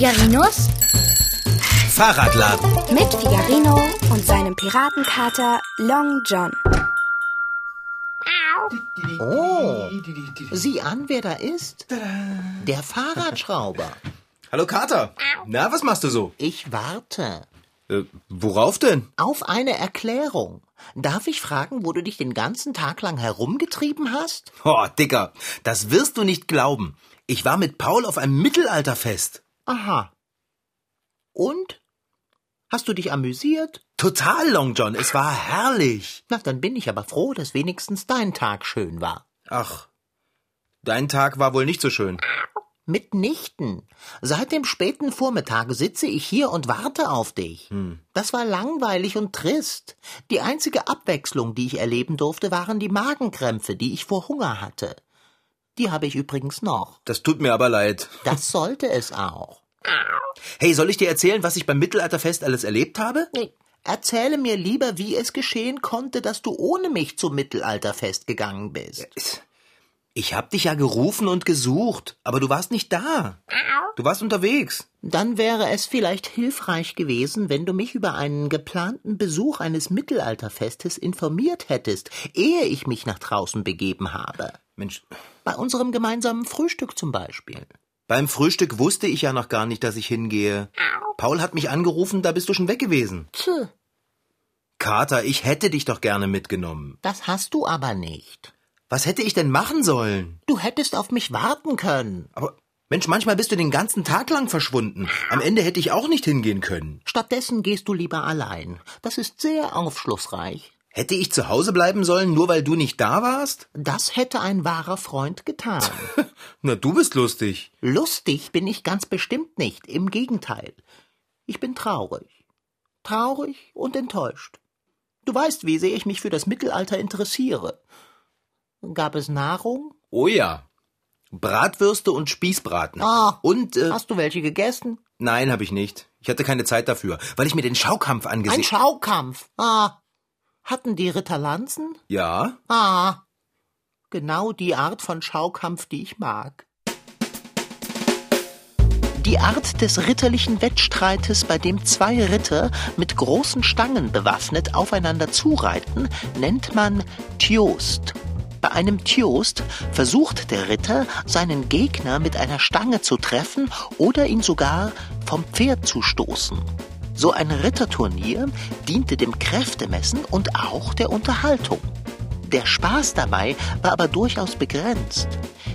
Figarinos Fahrradladen. mit Figarino und seinem Piratenkater Long John. Oh, sieh an, wer da ist. Der Fahrradschrauber. Hallo Kater. Na, was machst du so? Ich warte Äh, worauf denn? auf eine Erklärung. Darf ich fragen, wo du dich den ganzen Tag lang herumgetrieben hast? Oh, Dicker, das wirst du nicht glauben. Ich war mit Paul auf einem Mittelalterfest. Aha. Und? Hast du dich amüsiert? Total, Long John, es war herrlich. Na, dann bin ich aber froh, dass wenigstens dein Tag schön war. Ach, dein Tag war wohl nicht so schön. Mitnichten. Seit dem späten Vormittag sitze ich hier und warte auf dich. Das war langweilig und trist. Die einzige Abwechslung, die ich erleben durfte, waren die Magenkrämpfe, die ich vor Hunger hatte. Die habe ich übrigens noch. Das tut mir aber leid. Das sollte es auch. Hey, soll ich dir erzählen, was ich beim Mittelalterfest alles erlebt habe? Erzähle mir lieber, wie es geschehen konnte, dass du ohne mich zum Mittelalterfest gegangen bist. Ich hab dich ja gerufen und gesucht, aber du warst nicht da. Du warst unterwegs. Dann wäre es vielleicht hilfreich gewesen, wenn du mich über einen geplanten Besuch eines Mittelalterfestes informiert hättest, ehe ich mich nach draußen begeben habe. Mensch, Bei unserem gemeinsamen Frühstück zum Beispiel. Beim Frühstück wusste ich ja noch gar nicht, dass ich hingehe. Paul hat mich angerufen, da bist du schon weg gewesen. Tch, Kater, ich hätte dich doch gerne mitgenommen. das hast du aber nicht. Was hätte ich denn machen sollen? Du hättest auf mich warten können. Aber Mensch, manchmal bist du den ganzen Tag lang verschwunden. Am Ende hätte ich auch nicht hingehen können. Stattdessen gehst du lieber allein. Das ist sehr aufschlussreich. Hätte ich zu Hause bleiben sollen, nur weil du nicht da warst? Das hätte ein wahrer Freund getan. Na, du bist lustig. Lustig bin ich ganz bestimmt nicht, im Gegenteil. Ich bin traurig. Traurig und enttäuscht. Du weißt, wie sehr ich mich für das Mittelalter interessiere. Gab es Nahrung? Oh ja. Bratwürste und Spießbraten. Ah. Und, äh, Hast du welche gegessen? nein, habe ich nicht. Ich hatte keine Zeit dafür, weil ich mir den Schaukampf Ein angesehen... Schaukampf. Ah. Hatten die Ritter Lanzen? ja? Ah. Genau die Art von Schaukampf, die ich mag. Die Art des ritterlichen Wettstreites, bei dem zwei Ritter mit großen Stangen bewaffnet aufeinander zureiten, nennt man Tjost. Bei einem Tjost versucht der Ritter, seinen Gegner mit einer Stange zu treffen oder ihn sogar vom Pferd zu stoßen. So ein Ritterturnier diente dem Kräftemessen und auch der Unterhaltung. Der Spaß dabei war aber durchaus begrenzt,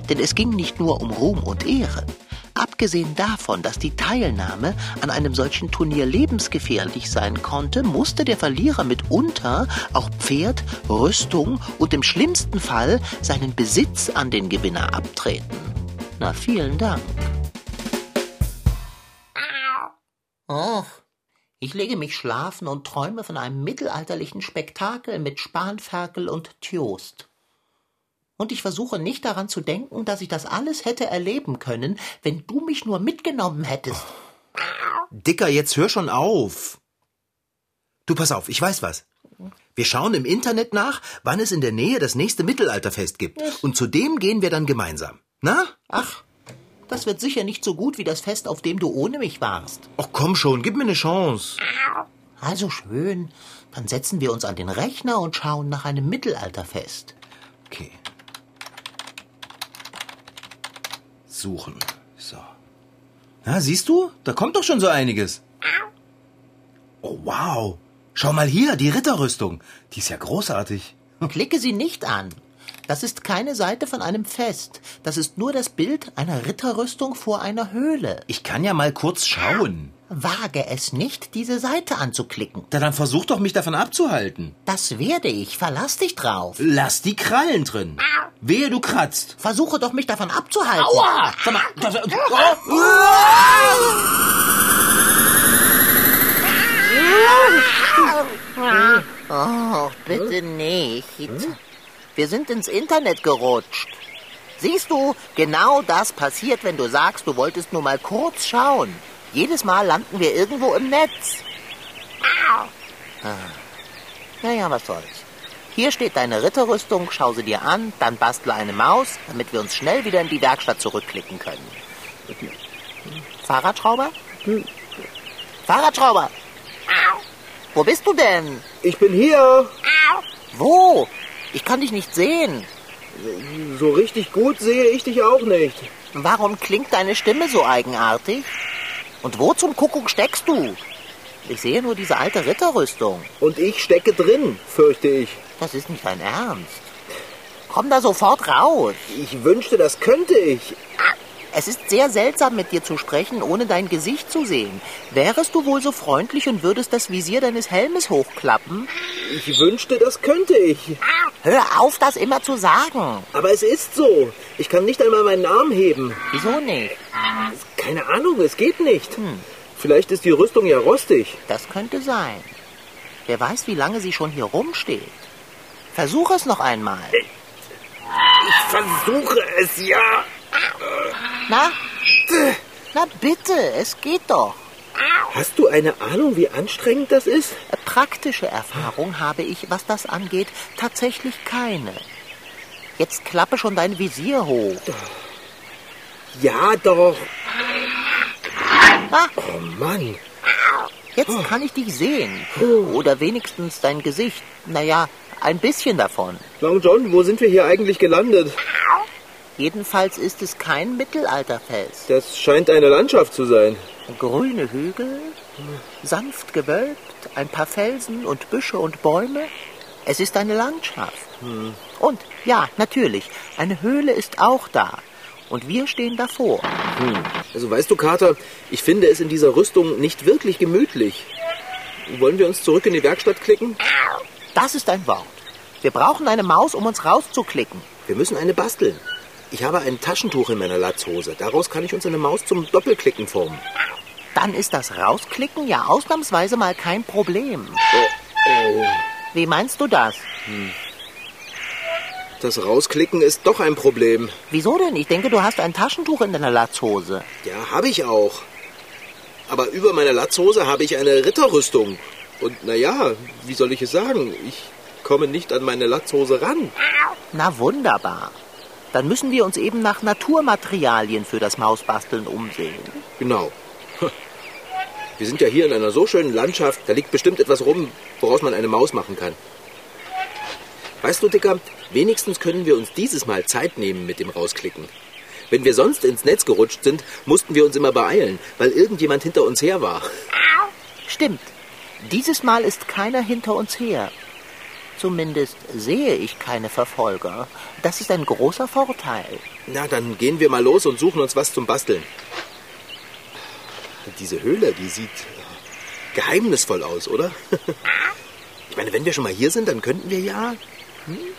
denn es ging nicht nur um Ruhm und Ehre. Abgesehen davon, dass die Teilnahme an einem solchen Turnier lebensgefährlich sein konnte, musste der Verlierer mitunter auch Pferd, Rüstung und im schlimmsten Fall seinen Besitz an den Gewinner abtreten. Na, vielen Dank. Oh, ich lege mich schlafen und träume von einem mittelalterlichen Spektakel mit Spanferkel und Tjost. Und ich versuche nicht daran zu denken, dass ich das alles hätte erleben können, wenn du mich nur mitgenommen hättest. Dicker, jetzt hör schon auf. Du, pass auf, ich weiß was. Wir schauen im Internet nach, wann es in der Nähe das nächste Mittelalterfest gibt. Und zu dem gehen wir dann gemeinsam. Na? Ach, das wird sicher nicht so gut wie das Fest, auf dem du ohne mich warst. Ach komm schon, gib mir eine Chance. Also schön, dann setzen wir uns an den Rechner und schauen nach einem Mittelalterfest. Okay. Suchen. So. Na, siehst du? Da kommt doch schon so einiges. Oh, wow. Schau mal hier, die Ritterrüstung. Die ist ja großartig. Klicke sie nicht an. Das ist keine Seite von einem Fest. Das ist nur das Bild einer Ritterrüstung vor einer Höhle. Ich kann ja mal kurz schauen. Wage es nicht, diese Seite anzuklicken. Na, dann versuch doch, mich davon abzuhalten. Das werde ich. Verlass dich drauf. Lass die Krallen drin. Wehe, du kratzt. Versuche doch, mich davon abzuhalten. Aua! Sag mal, das, oh. Oh, bitte nicht. Wir sind ins Internet gerutscht. Siehst du, genau das passiert, wenn du sagst, du wolltest nur mal kurz schauen. Jedes Mal landen wir irgendwo im Netz. Ah. Naja, was soll's. Hier steht deine Ritterrüstung, schau sie dir an, dann bastle eine Maus, damit wir uns schnell wieder in die Werkstatt zurückklicken können. Fahrradschrauber? Fahrradschrauber! Wo bist du denn? Ich bin hier. Wo? Ich kann dich nicht sehen. So richtig gut sehe ich dich auch nicht. Warum klingt deine Stimme so eigenartig? Und wo zum Kuckuck steckst du? Ich sehe nur diese alte Ritterrüstung. Und ich stecke drin, fürchte ich. Das ist nicht dein Ernst. Komm da sofort raus. Ich wünschte, das könnte ich. Es ist sehr seltsam, mit dir zu sprechen, ohne dein Gesicht zu sehen. Wärest du wohl so freundlich und würdest das Visier deines Helmes hochklappen? Ich wünschte, das könnte ich. Hör auf, das immer zu sagen. Aber es ist so. Ich kann nicht einmal meinen Arm heben. Wieso nicht? Keine Ahnung, es geht nicht. Hm. Vielleicht ist die Rüstung ja rostig. Das könnte sein. Wer weiß, wie lange sie schon hier rumsteht. Versuch es noch einmal. Ich versuche es ja. Na? Na bitte, es geht doch. Hast du eine Ahnung, wie anstrengend das ist? Praktische Erfahrung habe ich, was das angeht, tatsächlich keine. Jetzt klappe schon dein Visier hoch. Ja, doch. Ah, Oh Mann. jetzt kann ich dich sehen. Oder wenigstens dein Gesicht. Naja, ein bisschen davon. Long John, wo sind wir hier eigentlich gelandet? Jedenfalls ist es kein Mittelalterfest. Das scheint eine Landschaft zu sein. Grüne Hügel, sanft gewölbt, ein paar Felsen und Büsche und Bäume. Es ist eine Landschaft. Und ja, natürlich, eine Höhle ist auch da. Und wir stehen davor. Also weißt du, Kater, ich finde es in dieser Rüstung nicht wirklich gemütlich. Wollen wir uns zurück in die Werkstatt klicken? Das ist ein Wort. Wir brauchen eine Maus, um uns rauszuklicken. Wir müssen eine basteln. Ich habe ein Taschentuch in meiner Latzhose. Daraus kann ich uns eine Maus zum Doppelklicken formen. Dann ist das Rausklicken ja ausnahmsweise mal kein Problem. Oh, Wie meinst du das? das Rausklicken ist doch ein Problem. Wieso denn? Ich denke, du hast ein Taschentuch in deiner Latzhose. Ja, habe ich auch. Aber über meiner Latzhose habe ich eine Ritterrüstung. Und naja, wie soll ich es sagen? Ich komme nicht an meine Latzhose ran. Na wunderbar. Dann müssen wir uns eben nach Naturmaterialien für das Mausbasteln umsehen. Genau. Wir sind ja hier in einer so schönen Landschaft, da liegt bestimmt etwas rum, woraus man eine Maus machen kann. Weißt du, Dicker, wenigstens können wir uns dieses Mal Zeit nehmen mit dem Rausklicken. Wenn wir sonst ins Netz gerutscht sind, mussten wir uns immer beeilen, weil irgendjemand hinter uns her war. Stimmt. Dieses Mal ist keiner hinter uns her. Zumindest sehe ich keine Verfolger. Das ist ein großer Vorteil. Na, dann gehen wir mal los und suchen uns was zum Basteln. Diese Höhle, die sieht äh, geheimnisvoll aus, oder? Ich meine, wenn wir schon mal hier sind, dann könnten wir ja...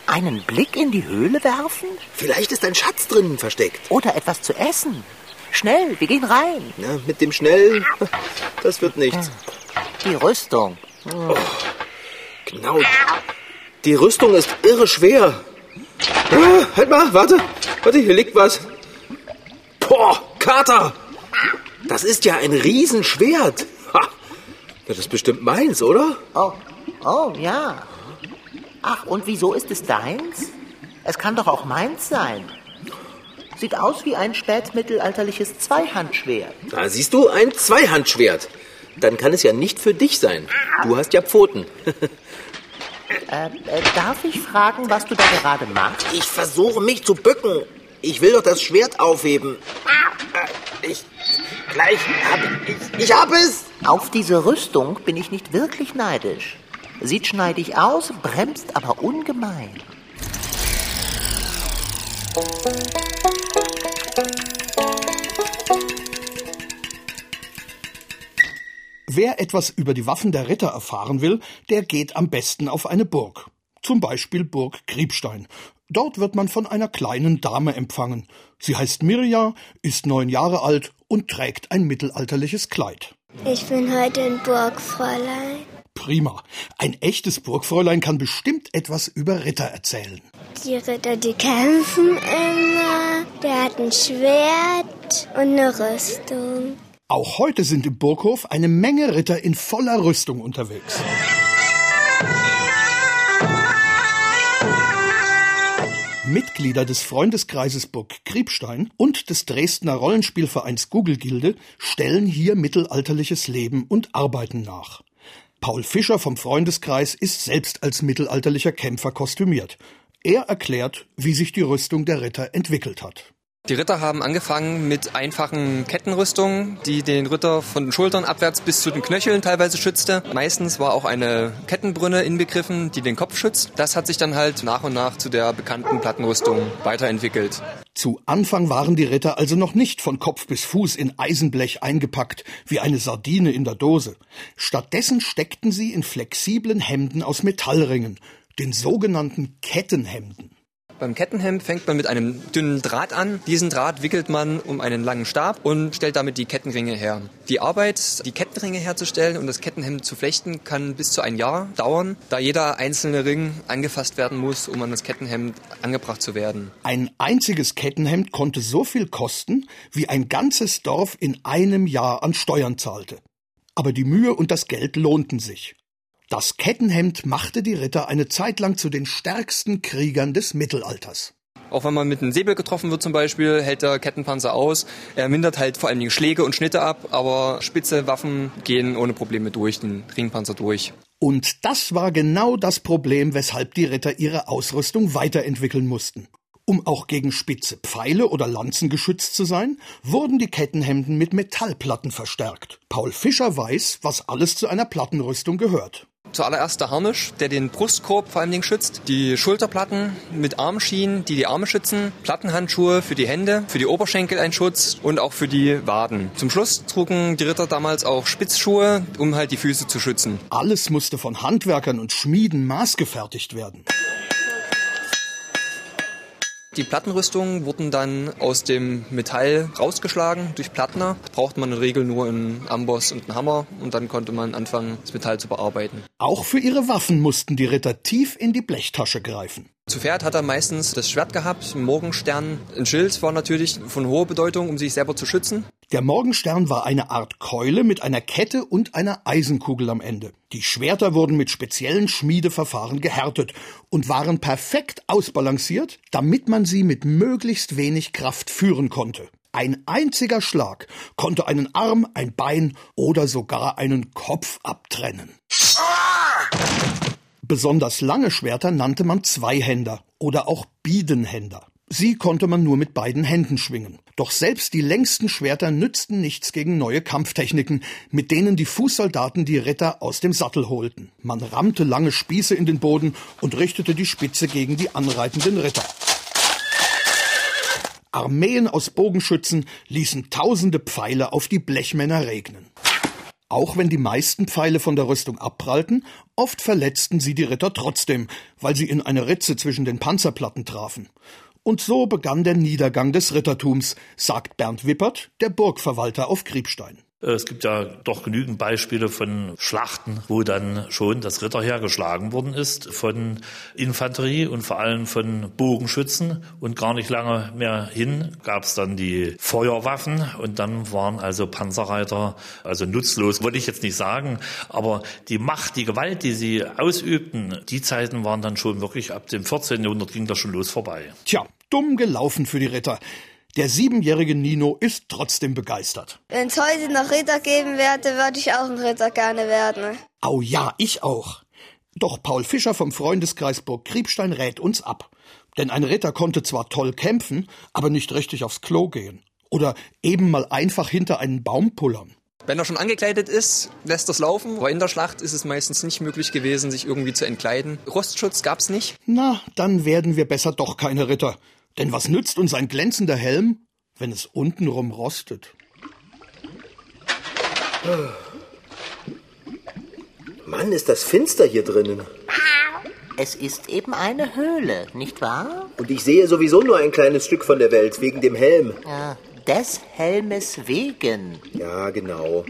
Einen Blick in die Höhle werfen? Vielleicht ist ein Schatz drinnen versteckt. Oder etwas zu essen? Schnell, wir gehen rein. Na, mit dem Schnell, das wird nichts. Die Rüstung. Genau. Die Rüstung ist irre schwer. Ah, halt mal, warte. Warte, hier liegt was. Boah, Kater! Das ist ja ein Riesenschwert. Ha. Das ist bestimmt meins, oder? Oh, oh, ja. Ach, und wieso ist es deins? Es kann doch auch meins sein. Sieht aus wie ein spätmittelalterliches Zweihandschwert. Da siehst du, ein Zweihandschwert. Dann kann es ja nicht für dich sein. Du hast ja Pfoten. Äh, äh, darf ich fragen, was du da gerade machst? Ich versuche mich zu bücken. Ich will doch das Schwert aufheben. Äh, Ich. Gleich hab ich. Ich hab es! Auf diese Rüstung bin ich nicht wirklich neidisch. Sieht schneidig aus, bremst aber ungemein. Wer etwas über die Waffen der Ritter erfahren will, der geht am besten auf eine Burg. Zum Beispiel Burg Kriebstein. Dort wird man von einer kleinen Dame empfangen. Sie heißt Mirja, ist neun Jahre alt und trägt ein mittelalterliches Kleid. Ich bin heute ein Burgfräulein. Prima. Ein echtes Burgfräulein kann bestimmt etwas über Ritter erzählen. Die Ritter, die kämpfen immer. Der hat ein Schwert und eine Rüstung. Auch heute sind im Burghof eine Menge Ritter in voller Rüstung unterwegs. Mitglieder des Freundeskreises Burg Kriebstein und des Dresdner Rollenspielvereins Gugelgilde stellen hier mittelalterliches Leben und Arbeiten nach. Paul Fischer vom Freundeskreis ist selbst als mittelalterlicher Kämpfer kostümiert. Er erklärt, wie sich die Rüstung der Ritter entwickelt hat. Die Ritter haben angefangen mit einfachen Kettenrüstungen, die den Ritter von den Schultern abwärts bis zu den Knöcheln teilweise schützte. Meistens war auch eine Kettenbrünne inbegriffen, die den Kopf schützt. Das hat sich dann halt nach und nach zu der bekannten Plattenrüstung weiterentwickelt. Zu Anfang waren die Ritter also noch nicht von Kopf bis Fuß in Eisenblech eingepackt, wie eine Sardine in der Dose. Stattdessen steckten sie in flexiblen Hemden aus Metallringen, den sogenannten Kettenhemden. Beim Kettenhemd fängt man mit einem dünnen Draht an. Diesen Draht wickelt man um einen langen Stab und stellt damit die Kettenringe her. Die Arbeit, die Kettenringe herzustellen und das Kettenhemd zu flechten, kann bis zu ein Jahr dauern, da jeder einzelne Ring angefasst werden muss, um an das Kettenhemd angebracht zu werden. Ein einziges Kettenhemd konnte so viel kosten, wie ein ganzes Dorf in einem Jahr an Steuern zahlte. Aber die Mühe und das Geld lohnten sich. Das Kettenhemd machte die Ritter eine Zeit lang zu den stärksten Kriegern des Mittelalters. Auch wenn man mit einem Säbel getroffen wird zum Beispiel, hält der Kettenpanzer aus. Er mindert halt vor allem die Schläge und Schnitte ab, aber spitze Waffen gehen ohne Probleme durch den Ringpanzer durch. Und das war genau das Problem, weshalb die Ritter ihre Ausrüstung weiterentwickeln mussten. Um auch gegen spitze Pfeile oder Lanzen geschützt zu sein, wurden die Kettenhemden mit Metallplatten verstärkt. Paul Fischer weiß, was alles zu einer Plattenrüstung gehört. Zuallererst der Harnisch, der den Brustkorb vor allem schützt. Die Schulterplatten mit Armschienen, die die Arme schützen. Plattenhandschuhe für die Hände, für die Oberschenkel ein Schutz und auch für die Waden. Zum Schluss trugen die Ritter damals auch Spitzschuhe, um halt die Füße zu schützen. Alles musste von Handwerkern und Schmieden maßgefertigt werden. Die Plattenrüstungen wurden dann aus dem Metall rausgeschlagen durch Plattner. Da brauchte man in der Regel nur einen Amboss und einen Hammer und dann konnte man anfangen, das Metall zu bearbeiten. Auch für ihre Waffen mussten die Ritter tief in die Blechtasche greifen. Zu Pferd hat er meistens das Schwert gehabt, ein Morgenstern. Ein Schild war natürlich von hoher Bedeutung, um sich selber zu schützen. Der Morgenstern war eine Art Keule mit einer Kette und einer Eisenkugel am Ende. Die Schwerter wurden mit speziellen Schmiedeverfahren gehärtet und waren perfekt ausbalanciert, damit man sie mit möglichst wenig Kraft führen konnte. Ein einziger Schlag konnte einen Arm, ein Bein oder sogar einen Kopf abtrennen. Besonders lange Schwerter nannte man Zweihänder oder auch Biedenhänder. Sie konnte man nur mit beiden Händen schwingen. Doch selbst die längsten Schwerter nützten nichts gegen neue Kampftechniken, mit denen die Fußsoldaten die Ritter aus dem Sattel holten. Man rammte lange Spieße in den Boden und richtete die Spitze gegen die anreitenden Ritter. Armeen aus Bogenschützen ließen tausende Pfeile auf die Blechmänner regnen. Auch wenn die meisten Pfeile von der Rüstung abprallten, oft verletzten sie die Ritter trotzdem, weil sie in eine Ritze zwischen den Panzerplatten trafen. Und so begann der Niedergang des Rittertums, sagt Bernd Wippert, der Burgverwalter auf Kriebstein. Äh, es gibt ja doch genügend Beispiele von Schlachten, wo dann schon das Ritterheer geschlagen worden ist von Infanterie und vor allem von Bogenschützen. Und gar nicht lange mehr hin gab es dann die Feuerwaffen und dann waren also Panzerreiter, also nutzlos, wollte ich jetzt nicht sagen, aber die Macht, die Gewalt, die sie ausübten, die Zeiten waren dann schon wirklich ab dem 14. Jahrhundert ging das schon los vorbei. Tja, dumm gelaufen für die Ritter. Der siebenjährige Nino ist trotzdem begeistert. Wenn es heute noch Ritter geben werde, würde ich auch ein Ritter gerne werden. Au ja, ich auch. Doch Paul Fischer vom Freundeskreis Burg Kriebstein rät uns ab. Denn ein Ritter konnte zwar toll kämpfen, aber nicht richtig aufs Klo gehen. Oder eben mal einfach hinter einen Baum pullern. Wenn er schon angekleidet ist, lässt das laufen. Aber in der Schlacht ist es meistens nicht möglich gewesen, sich irgendwie zu entkleiden. Rostschutz gab's nicht. Na, dann werden wir besser doch keine Ritter. Denn was nützt uns ein glänzender Helm, wenn es untenrum rostet? Mann, ist das finster hier drinnen. Es ist eben eine Höhle, nicht wahr? Und ich sehe sowieso nur ein kleines Stück von der Welt, wegen dem Helm. Ja, des Helmes wegen. Ja, genau.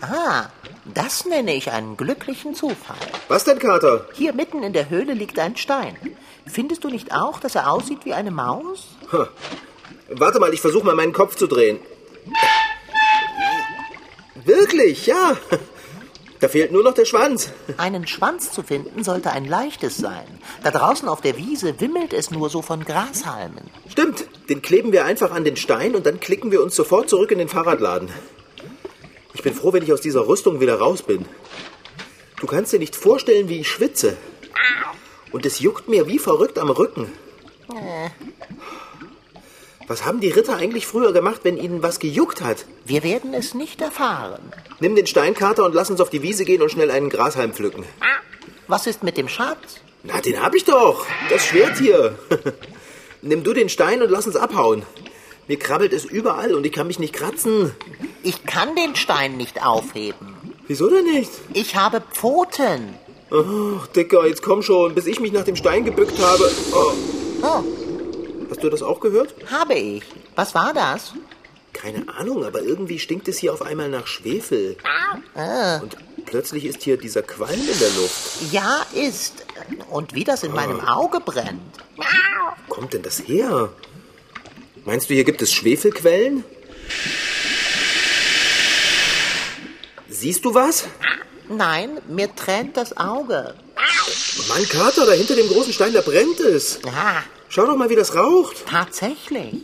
Ah, das nenne ich einen glücklichen Zufall. Was denn, Kater? Hier mitten in der Höhle liegt ein Stein. Findest du nicht auch, dass er aussieht wie eine Maus? Ha. Warte mal, ich versuche mal meinen Kopf zu drehen. Wirklich, ja. Da fehlt nur noch der Schwanz. Einen Schwanz zu finden sollte ein leichtes sein. Da draußen auf der Wiese wimmelt es nur so von Grashalmen. Stimmt. Den kleben wir einfach an den Stein und dann klicken wir uns sofort zurück in den Fahrradladen. Ich bin froh, wenn ich aus dieser Rüstung wieder raus bin. Du kannst dir nicht vorstellen, wie ich schwitze. Und es juckt mir wie verrückt am Rücken. Was haben die Ritter eigentlich früher gemacht, wenn ihnen was gejuckt hat? Wir werden es nicht erfahren. Nimm den Steinkater und lass uns auf die Wiese gehen und schnell einen Grashalm pflücken. Was ist mit dem Schatz? Na, den hab ich doch. Das Schwert hier. Nimm du den Stein und lass uns abhauen. Mir krabbelt es überall und ich kann mich nicht kratzen. Ich kann den Stein nicht aufheben. Wieso denn nicht? Ich habe Pfoten. Ach, Dicker, jetzt komm schon, bis ich mich nach dem Stein gebückt habe. Oh. Oh, Hast du das auch gehört? habe ich. Was war das? Keine Ahnung, aber irgendwie stinkt es hier auf einmal nach Schwefel. Und plötzlich ist hier dieser Qualm in der Luft. Ja, ist. Und wie das in meinem Auge brennt. Wo kommt denn das her? Meinst du, hier gibt es Schwefelquellen? Siehst du was? Nein, mir tränt das Auge. Mann, Kater, da hinter dem großen Stein, da brennt es. Ja, Schau doch mal, wie das raucht. tatsächlich.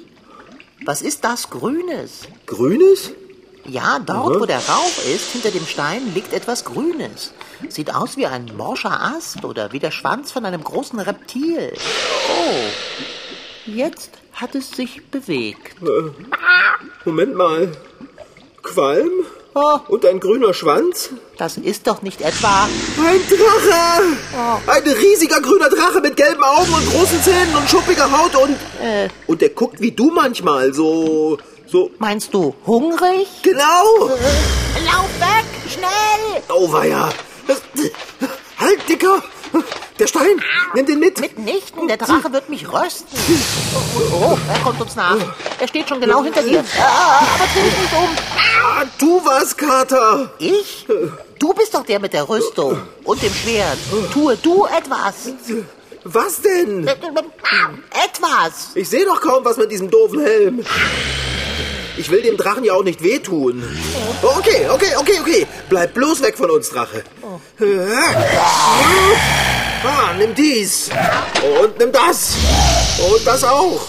Was ist das Grünes? Grünes? Ja, dort, wo der Rauch ist, hinter dem Stein liegt etwas Grünes. Sieht aus wie ein morscher Ast oder wie der Schwanz von einem großen Reptil. Oh, jetzt hat es sich bewegt. Moment mal. Qualm? Oh, Und ein grüner Schwanz? das ist doch nicht etwa... Ein Drache! Ein riesiger grüner Drache mit gelben Augen und großen Zähnen und schuppiger Haut und... Äh, Und der guckt wie du manchmal, so... so... meinst du hungrig? Genau! Lauf weg, schnell! Oh, weia! Halt, Dicker! Der Stein! Nimm den mit! Mitnichten, der Drache wird mich rösten. Oh, oh, er kommt uns nach. Er steht schon genau hinter dir. Ah, aber dreh dich nicht um. Ah, tu was, Kater! Ich? Du bist doch der mit der Rüstung und dem Schwert. Tue du etwas. Was denn? Etwas. Ich sehe doch kaum was mit diesem doofen Helm. Ich will dem Drachen ja auch nicht wehtun. Okay, okay, okay, okay. Bleib bloß weg von uns, Drache. Ah, nimm dies. Und nimm das. Und das auch.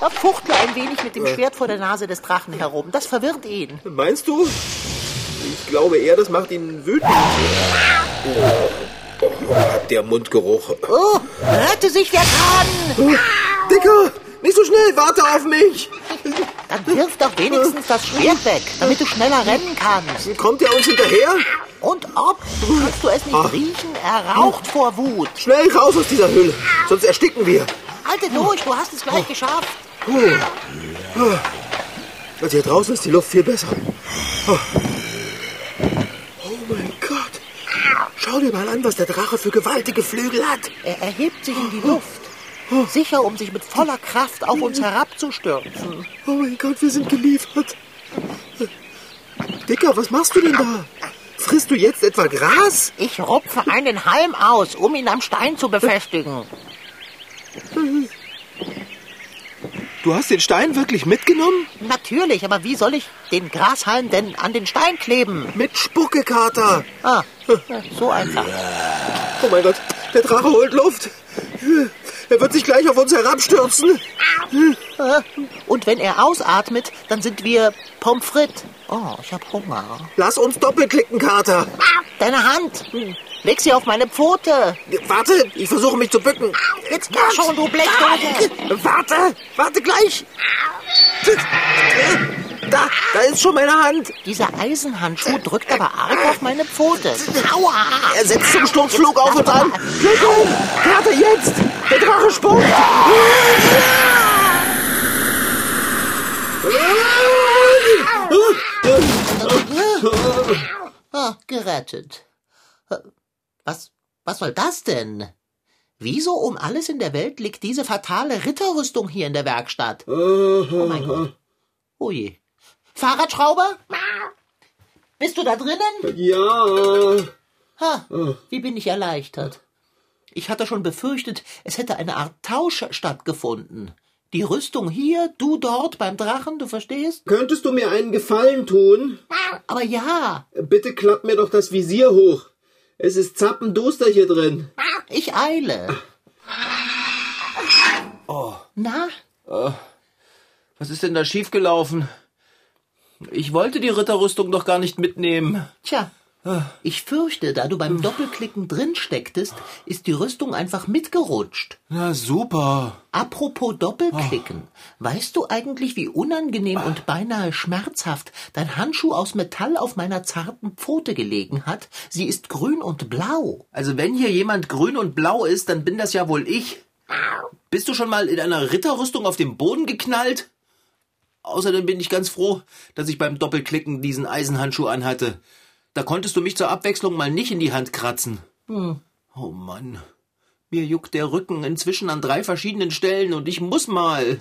Er fuchtle ein wenig mit dem Schwert vor der Nase des Drachen herum. Das verwirrt ihn. Meinst du? Ich glaube eher, das macht ihn wütend. Oh, oh, hat der Mundgeruch. Oh, rette sich, wer kann. Dicker, nicht so schnell, warte auf mich. Dann wirf doch wenigstens das Schwert weg, damit du schneller rennen kannst. Kommt er uns hinterher? Und ob? Kannst du es nicht riechen? Er raucht vor Wut. Schnell raus aus dieser Hülle, sonst ersticken wir. Halte durch, du hast es gleich geschafft. Also hier draußen ist die Luft viel besser. Oh. oh mein Gott. Schau dir mal an, was der Drache für gewaltige Flügel hat. Er erhebt sich in die Luft. Sicher, um sich mit voller Kraft auf uns herabzustürzen. Oh mein Gott, wir sind geliefert. Dicker, was machst du denn da? Frisst du jetzt etwa Gras? Ich rupfe einen Halm aus, um ihn am Stein zu befestigen. Du hast den Stein wirklich mitgenommen? Natürlich, aber wie soll ich den Grashalm denn an den Stein kleben? Mit Spuckekater. Ah, so einfach. Oh mein Gott, der Drache holt Luft. Er wird sich gleich auf uns herabstürzen. Und wenn er ausatmet, dann sind wir Pommes frites. Oh, ich hab Hunger. Lass uns doppelklicken, Kater. Deine Hand. Leg sie auf meine Pfote. Warte, ich versuche mich zu bücken. Jetzt mach schon, du Blechdose. Warte, warte gleich. Da, da ist schon meine Hand. Dieser Eisenhandschuh drückt aber arg auf meine Pfote. Aua! Er setzt zum Sturzflug auf uns an. Klick um! Kater, jetzt! Der Drache spuckt! Ah, gerettet. Was, was soll das denn? Wieso um alles in der Welt liegt diese fatale Ritterrüstung hier in der Werkstatt? Oh mein Gott. Je. Fahrradschrauber? Bist du da drinnen? Ja. Ha, wie bin ich erleichtert. Ich hatte schon befürchtet, es hätte eine Art Tausch stattgefunden. Die Rüstung hier, du dort beim Drachen, du verstehst? Könntest du mir einen Gefallen tun? Aber ja, Bitte klapp mir doch das Visier hoch. Es ist zappenduster hier drin. ich eile. Na, Was ist denn da schiefgelaufen? Ich wollte die Ritterrüstung doch gar nicht mitnehmen. tja, ich fürchte, da du beim Doppelklicken drin stecktest, ist die Rüstung einfach mitgerutscht. Na super. Apropos Doppelklicken, weißt du eigentlich, wie unangenehm und beinahe schmerzhaft dein Handschuh aus Metall auf meiner zarten Pfote gelegen hat? Sie ist grün und blau. Also wenn hier jemand grün und blau ist, dann bin das ja wohl ich. Bist du schon mal in einer Ritterrüstung auf dem Boden geknallt? Außerdem bin ich ganz froh, dass ich beim Doppelklicken diesen Eisenhandschuh anhatte. Da konntest du mich zur Abwechslung mal nicht in die Hand kratzen. Oh Mann. Mir juckt der Rücken inzwischen an drei verschiedenen Stellen und ich muss mal.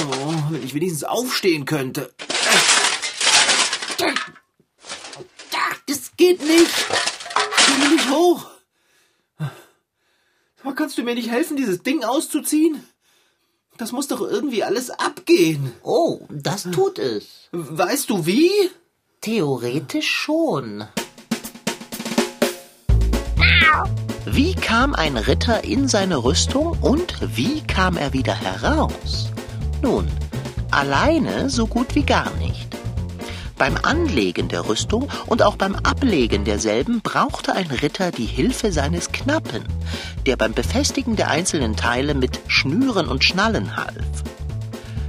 Oh, wenn ich wenigstens aufstehen könnte. Das geht nicht. Ich komme nicht hoch. Kannst du mir nicht helfen, dieses Ding auszuziehen? Das muss doch irgendwie alles abgehen. Oh, das tut es. Weißt du wie? Theoretisch schon. Wie kam ein Ritter in seine Rüstung und wie kam er wieder heraus? Nun, alleine so gut wie gar nicht. Beim Anlegen der Rüstung und auch beim Ablegen derselben brauchte ein Ritter die Hilfe seines Knappen, der beim Befestigen der einzelnen Teile mit Schnüren und Schnallen half.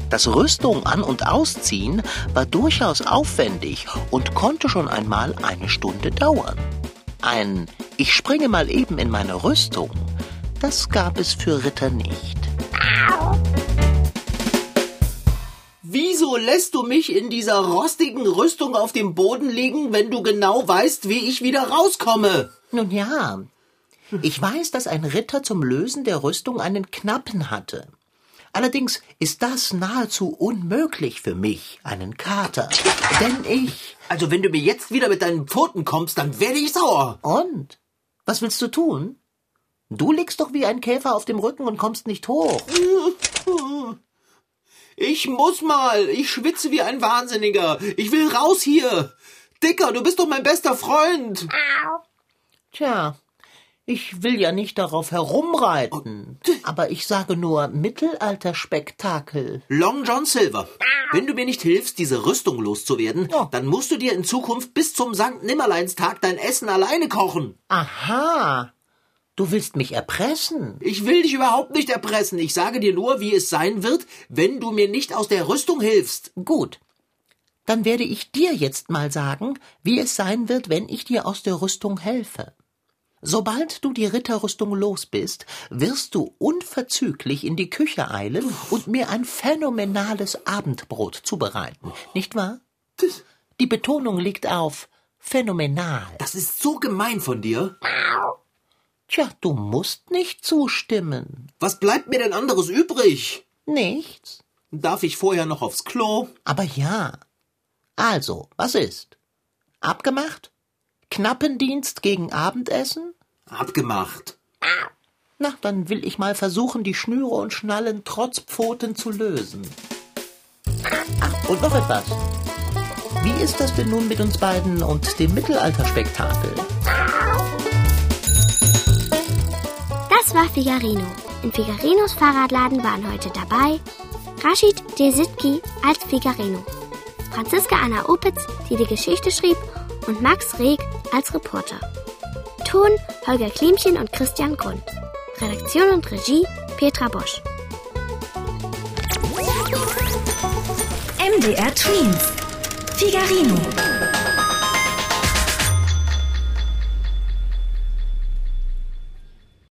Das Rüstung an- und ausziehen war durchaus aufwendig und konnte schon einmal eine Stunde dauern. Ein Ich springe mal eben in meine Rüstung, das gab es für Ritter nicht. Wieso lässt du mich in dieser rostigen Rüstung auf dem Boden liegen, wenn du genau weißt, wie ich wieder rauskomme? Nun ja, ich weiß, dass ein Ritter zum Lösen der Rüstung einen Knappen hatte. Allerdings ist das nahezu unmöglich für mich, einen Kater. Denn ich. Also wenn du mir jetzt wieder mit deinen Pfoten kommst, dann werde ich sauer. Und? Was willst du tun? Du liegst doch wie ein Käfer auf dem Rücken und kommst nicht hoch. Ich muss mal. Ich schwitze wie ein Wahnsinniger. Ich will raus hier. Dicker, du bist doch mein bester Freund. Tja, ich will ja nicht darauf herumreiten. Aber ich sage nur Mittelalterspektakel. Long John Silver, wenn du mir nicht hilfst, diese Rüstung loszuwerden, Ja. dann musst du dir in Zukunft bis zum Sankt Nimmerleinstag dein Essen alleine kochen. Aha. Du willst mich erpressen? Ich will dich überhaupt nicht erpressen. Ich sage dir nur, wie es sein wird, wenn du mir nicht aus der Rüstung hilfst. Gut. Dann werde ich dir jetzt mal sagen, wie es sein wird, wenn ich dir aus der Rüstung helfe. Sobald du die Ritterrüstung los bist, wirst du unverzüglich in die Küche eilen und mir ein phänomenales Abendbrot zubereiten, nicht wahr? Die Betonung liegt auf phänomenal. Das ist so gemein von dir. Tja, du musst nicht zustimmen. Was bleibt mir denn anderes übrig? Nichts. Darf ich vorher noch aufs Klo? Aber ja. Also, was ist? Abgemacht? Knappendienst gegen Abendessen? Abgemacht. Na, dann will ich mal versuchen, die Schnüre und Schnallen trotz Pfoten zu lösen. Ach, und noch etwas. Wie ist das denn nun mit uns beiden und dem Mittelalterspektakel? Das war Figarino. In Figarinos Fahrradladen waren heute dabei Rashid Desitki als Figarino, Franziska Anna Opitz, die die Geschichte schrieb, und Max Reg als Reporter. Ton Holger Klimchen und Christian Grund. Redaktion und Regie Petra Bosch. MDR Twins. Figarino.